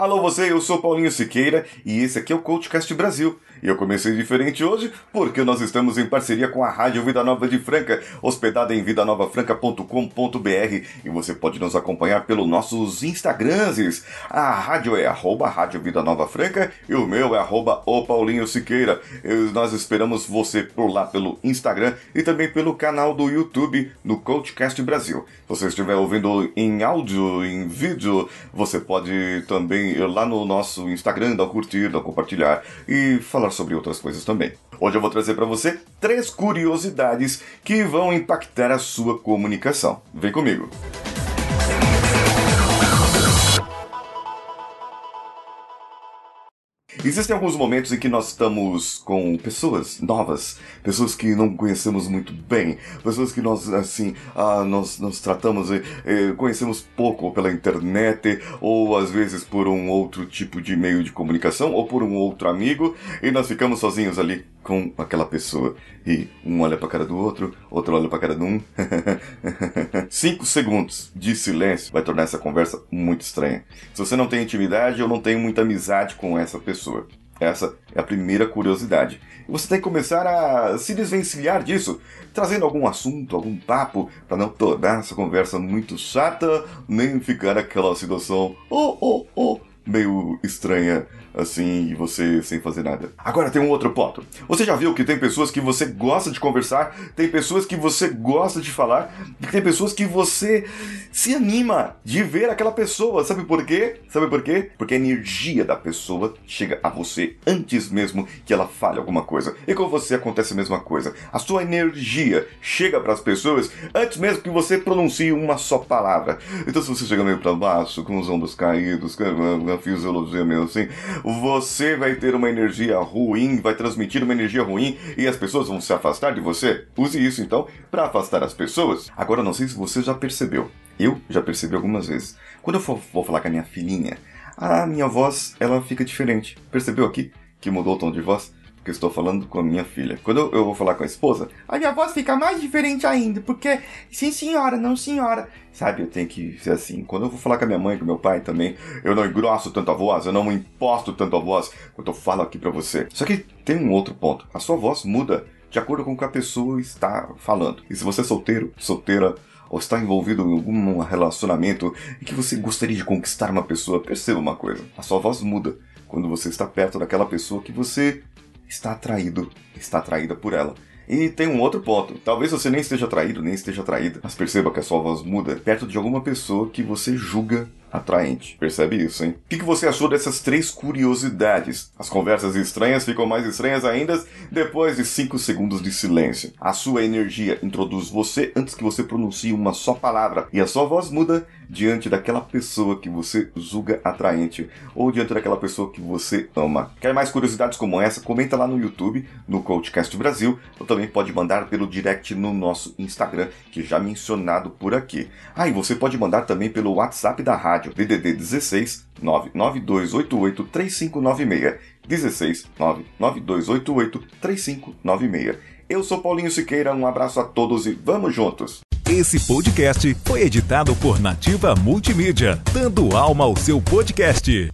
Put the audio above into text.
Alô você, eu sou Paulinho Siqueira e esse aqui é o Coachcast Brasil. E eu comecei diferente hoje porque nós estamos em parceria com a Rádio Vida Nova de Franca, hospedada em vidanovafranca.com.br e você pode nos acompanhar pelos nossos Instagrams. A rádio é arroba Rádio Vida Nova Franca e o meu é arroba o Paulinho Siqueira. Nós esperamos você por lá pelo Instagram e também pelo canal do YouTube no Coachcast Brasil. Se você estiver ouvindo em áudio, em vídeo, você pode também lá no nosso Instagram, dar um curtir, dar um compartilhar e falar sobre outras coisas também. Hoje eu vou trazer para você três curiosidades que vão impactar a sua comunicação. Vem comigo! Existem alguns momentos em que nós estamos com pessoas novas, pessoas que não conhecemos muito bem, pessoas que nós, assim, ah, nós nos tratamos, eh, eh, conhecemos pouco pela internet, ou às vezes por um outro tipo de meio de comunicação, ou por um outro amigo, e nós ficamos sozinhos ali com aquela pessoa. E um olha pra cara do outro, outro olha pra cara de um. Cinco segundos de silêncio vai tornar essa conversa muito estranha. Se você não tem intimidade, eu não tenho muita amizade com essa pessoa. Essa é a primeira curiosidade. Você tem que começar a se desvencilhar disso, trazendo algum assunto, algum papo, para não tornar essa conversa muito chata, nem ficar aquela situação, oh, oh, oh, meio estranha assim, e você sem fazer nada. Agora tem um outro ponto. Você já viu que tem pessoas que você gosta de conversar, tem pessoas que você gosta de falar, tem pessoas que você se anima de ver aquela pessoa. Sabe por quê? Sabe por quê? Porque a energia da pessoa chega a você antes mesmo que ela fale alguma coisa. E com você acontece a mesma coisa. A sua energia chega para as pessoas antes mesmo que você pronuncie uma só palavra. Então se você chega meio para baixo, com os ombros caídos, fisiologia meio assim, você vai ter uma energia ruim, vai transmitir uma energia ruim e as pessoas vão se afastar de você. Use isso então para afastar as pessoas. Agora não sei se você já percebeu. Eu já percebi algumas vezes. Quando eu for, vou falar com a minha filhinha, a minha voz ela fica diferente. Percebeu aqui que mudou o tom de voz? Porque estou falando com a minha filha. Quando eu vou falar com a esposa, a minha voz fica mais diferente ainda, porque sim senhora, não senhora. Sabe, eu tenho que ser assim. Quando eu vou falar com a minha mãe, com meu pai também, eu não engrosso tanto a voz, eu não imposto tanto a voz quando eu falo aqui para você. Só que tem um outro ponto. A sua voz muda de acordo com o que a pessoa está falando. E se você é solteiro, solteira, ou está envolvido em algum relacionamento e que você gostaria de conquistar uma pessoa, perceba uma coisa: a sua voz muda quando você está perto daquela pessoa que você está atraído, está atraída por ela. E tem um outro ponto. Talvez você nem esteja atraído, nem esteja atraída, mas perceba que a sua voz muda perto de alguma pessoa que você julga atraente. Percebe isso, hein? O que, você achou dessas três curiosidades? As conversas estranhas ficam mais estranhas ainda depois de 5 segundos de silêncio. A sua energia introduz você antes que você pronuncie uma só palavra e a sua voz muda diante daquela pessoa que você julga atraente ou diante daquela pessoa que você ama. Quer mais curiosidades como essa? Comenta lá no YouTube, no Coachcast Brasil, ou também pode mandar pelo direct no nosso Instagram, que já mencionado por aqui. Ah, e você pode mandar também pelo WhatsApp da rádio rádio DDD 16 99288 3596 16 99288 3596. Eu sou Paulinho Siqueira, um abraço a todos e vamos juntos! Esse podcast foi editado por Nativa Multimídia, dando alma ao seu podcast.